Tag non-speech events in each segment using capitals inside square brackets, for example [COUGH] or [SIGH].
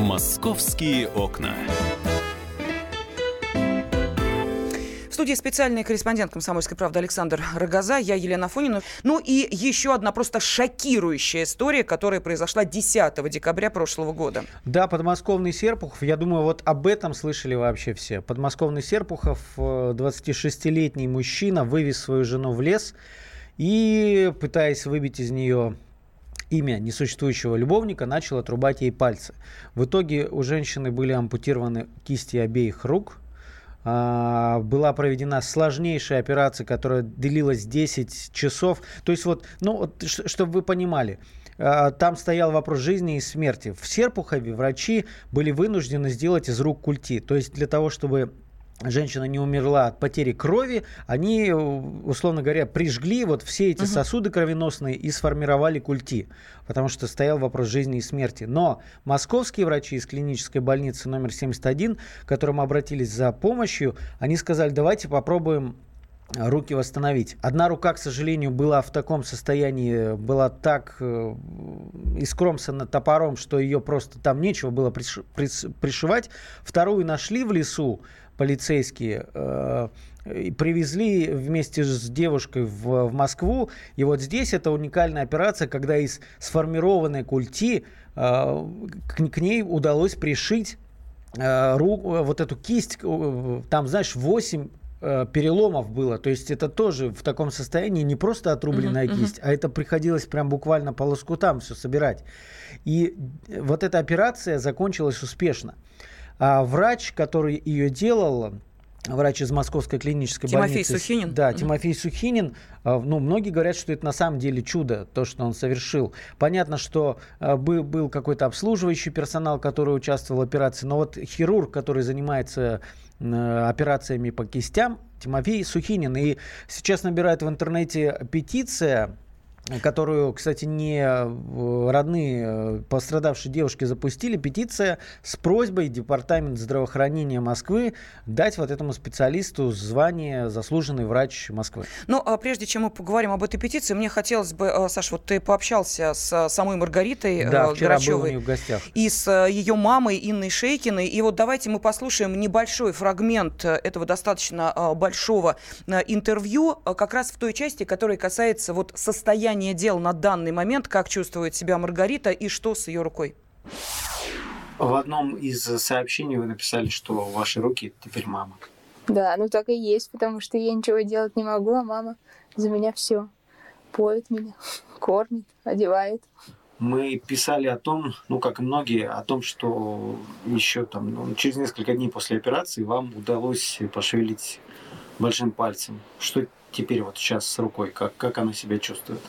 «Московские окна». В студии специальный корреспондент «Комсомольской правды» Александр Рогоза, я Елена Фонина. Ну и еще одна просто шокирующая история, которая произошла 10 декабря прошлого года. Да, подмосковный Серпухов, я думаю, вот об этом слышали вообще все. Подмосковный Серпухов, 26-летний э, мужчина, вывез свою жену в лес и, пытаясь выбить из нее имя несуществующего любовника, начал отрубать ей пальцы. В итоге у женщины были ампутированы кисти обеих рук. А, была проведена сложнейшая операция, которая длилась 10 часов. То есть вот, ну, вот, чтобы вы понимали, а, там стоял вопрос жизни и смерти. В Серпухове врачи были вынуждены сделать из рук культи. То есть для того, чтобы женщина не умерла от потери крови, они, условно говоря, прижгли вот все эти угу. сосуды кровеносные и сформировали культи, потому что стоял вопрос жизни и смерти. Но московские врачи из клинической больницы номер 71, к которым обратились за помощью, они сказали, давайте попробуем руки восстановить. Одна рука, к сожалению, была в таком состоянии, была так э, искромсана топором, что ее просто там нечего было пришивать. Вторую нашли в лесу, полицейские э, привезли вместе с девушкой в, в Москву. И вот здесь это уникальная операция, когда из сформированной культи э, к, к ней удалось пришить э, руку, вот эту кисть, э, там, знаешь, 8 э, переломов было. То есть это тоже в таком состоянии не просто отрубленная uh-huh, кисть, uh-huh. а это приходилось прям буквально по лоскутам все собирать. И вот эта операция закончилась успешно. А врач, который ее делал, врач из Московской клинической Тимофей больницы. Тимофей Сухинин? Да, Тимофей Сухинин. А, ну, многие говорят, что это на самом деле чудо, то, что он совершил. Понятно, что а, был, был какой-то обслуживающий персонал, который участвовал в операции, но вот хирург, который занимается операциями по кистям, Тимофей Сухинин. И сейчас набирает в интернете петиция которую, кстати, не э, родные э, пострадавшей девушки запустили, петиция с просьбой Департамент здравоохранения Москвы дать вот этому специалисту звание заслуженный врач Москвы. Ну, а прежде чем мы поговорим об этой петиции, мне хотелось бы, э, Саша, вот ты пообщался с самой Маргаритой да, вчера Грачевой был у нее в гостях. и с ее мамой Инной Шейкиной. И вот давайте мы послушаем небольшой фрагмент этого достаточно большого интервью, как раз в той части, которая касается вот состояния состояние дел на данный момент, как чувствует себя Маргарита и что с ее рукой? В одном из сообщений вы написали, что ваши руки теперь мама. Да, ну так и есть, потому что я ничего делать не могу, а мама за меня все. Поет меня, [LAUGHS] кормит, одевает. Мы писали о том, ну как и многие, о том, что еще там ну, через несколько дней после операции вам удалось пошевелить большим пальцем. Что теперь вот сейчас с рукой, как, как она себя чувствует?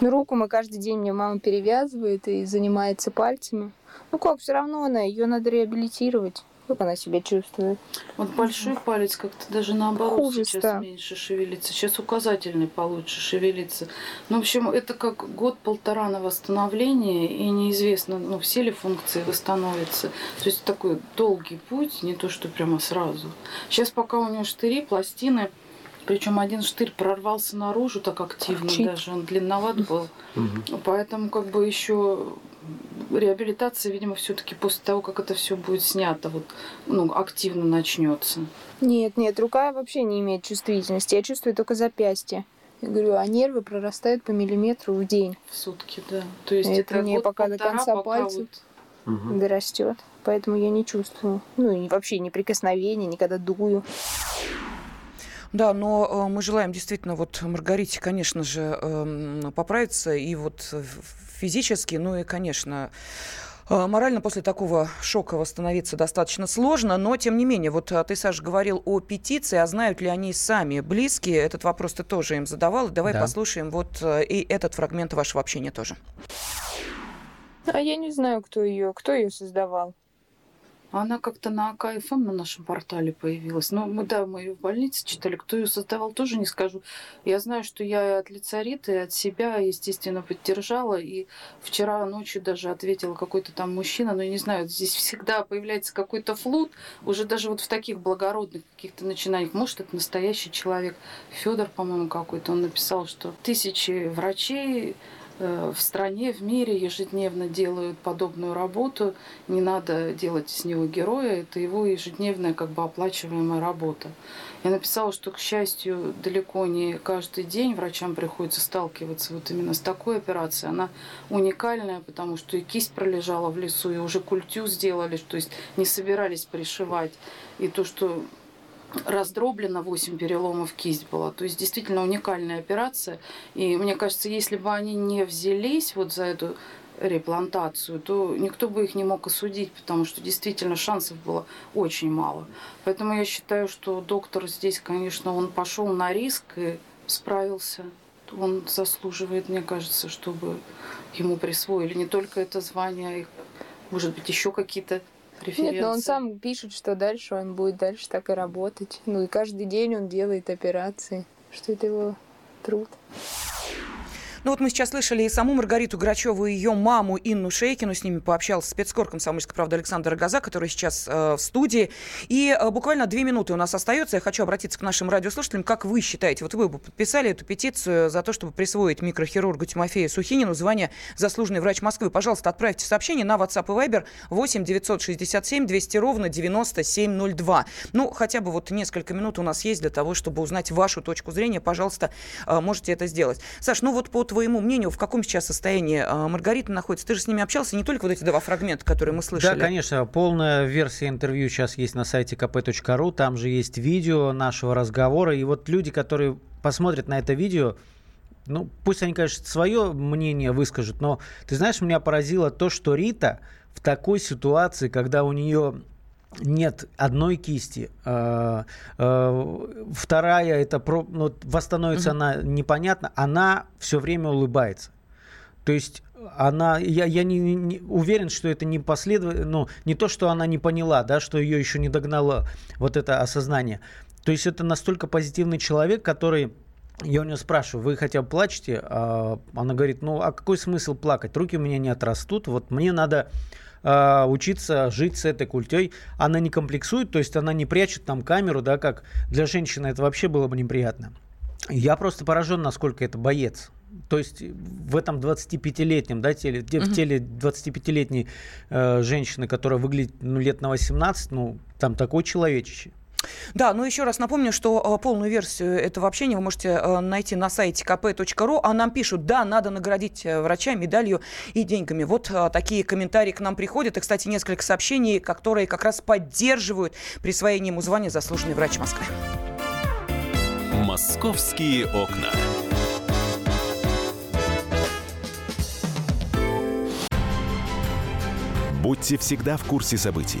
Ну, руку мы каждый день мне мама перевязывает и занимается пальцами. Ну как, все равно она, ее надо реабилитировать. Как она себя чувствует? Вот большой палец как-то даже наоборот Хуже сейчас да. меньше шевелится. Сейчас указательный получше шевелится. Ну, в общем, это как год-полтора на восстановление, и неизвестно, ну, все ли функции восстановятся. То есть такой долгий путь, не то что прямо сразу. Сейчас пока у нее штыри, пластины, причем один штырь прорвался наружу так активно, Чик. даже он длинноват был. Угу. Поэтому как бы еще реабилитация, видимо, все-таки после того, как это все будет снято, вот, ну, активно начнется. Нет, нет, рука вообще не имеет чувствительности. Я чувствую только запястье. Я говорю, а нервы прорастают по миллиметру в день. В сутки, да. То есть это, это мне пока до конца пальцев вот... дорастет. Поэтому я не чувствую. Ну и вообще ни прикосновения, никогда дую. Да, но э, мы желаем действительно вот Маргарите, конечно же, эм, поправиться и вот физически, ну и, конечно, э, Морально после такого шока восстановиться достаточно сложно, но тем не менее, вот э, ты, Саша, говорил о петиции, а знают ли они сами близкие? Этот вопрос ты тоже им задавал. Давай да. послушаем вот и этот фрагмент вашего общения тоже. А я не знаю, кто ее, кто ее создавал. Она как-то на АКФМ на нашем портале появилась. Но мы, да, мы ее в больнице читали. Кто ее создавал, тоже не скажу. Я знаю, что я от лица Риты, от себя, естественно, поддержала. И вчера ночью даже ответила какой-то там мужчина. Но я не знаю, здесь всегда появляется какой-то флут. Уже даже вот в таких благородных каких-то начинаниях. Может, это настоящий человек. Федор, по-моему, какой-то. Он написал, что тысячи врачей в стране, в мире ежедневно делают подобную работу. Не надо делать из него героя, это его ежедневная как бы оплачиваемая работа. Я написала, что, к счастью, далеко не каждый день врачам приходится сталкиваться вот именно с такой операцией. Она уникальная, потому что и кисть пролежала в лесу, и уже культю сделали, то есть не собирались пришивать. И то, что раздроблена, 8 переломов кисть была. То есть действительно уникальная операция. И мне кажется, если бы они не взялись вот за эту реплантацию, то никто бы их не мог осудить, потому что действительно шансов было очень мало. Поэтому я считаю, что доктор здесь, конечно, он пошел на риск и справился. Он заслуживает, мне кажется, чтобы ему присвоили не только это звание, а может быть, еще какие-то преференции. Нет, но он сам пишет, что дальше он будет дальше так и работать. Ну и каждый день он делает операции, что это его труд. Ну вот мы сейчас слышали и саму Маргариту Грачеву, и ее маму Инну Шейкину. С ними пообщался спецкор комсомольской правды Александр Газа, который сейчас э, в студии. И э, буквально две минуты у нас остается. Я хочу обратиться к нашим радиослушателям. Как вы считаете, вот вы бы подписали эту петицию за то, чтобы присвоить микрохирургу Тимофею Сухинину звание заслуженный врач Москвы? Пожалуйста, отправьте сообщение на WhatsApp и Viber 8 967 200 ровно 9702. Ну, хотя бы вот несколько минут у нас есть для того, чтобы узнать вашу точку зрения. Пожалуйста, э, можете это сделать. Саш, ну вот по твоему мнению, в каком сейчас состоянии а, Маргарита находится? Ты же с ними общался, не только вот эти два фрагмента, которые мы слышали. Да, конечно. Полная версия интервью сейчас есть на сайте kp.ru. Там же есть видео нашего разговора. И вот люди, которые посмотрят на это видео, ну, пусть они, конечно, свое мнение выскажут, но ты знаешь, меня поразило то, что Рита в такой ситуации, когда у нее нет одной кисти, э, э, вторая это про, ну, восстановится угу. она непонятно, она все время улыбается. То есть она, я, я не, не уверен, что это не последовательно, ну, не то, что она не поняла, да, что ее еще не догнало вот это осознание. То есть это настолько позитивный человек, который я у нее спрашиваю, вы хотя бы плачете? А она говорит, ну а какой смысл плакать? Руки у меня не отрастут, вот мне надо э, учиться жить с этой культей. Она не комплексует, то есть она не прячет там камеру, да, как для женщины это вообще было бы неприятно. Я просто поражен, насколько это боец. То есть в этом 25-летнем, да, теле, uh-huh. в теле 25-летней э, женщины, которая выглядит ну, лет на 18, ну, там такой человечище. Да, ну еще раз напомню, что э, полную версию этого общения вы можете э, найти на сайте kp.ru, а нам пишут, да, надо наградить э, врача медалью и деньгами. Вот такие комментарии к нам приходят. И, кстати, несколько сообщений, которые как раз поддерживают присвоение ему звания «Заслуженный врач Москвы». «Московские окна». Будьте всегда в курсе событий.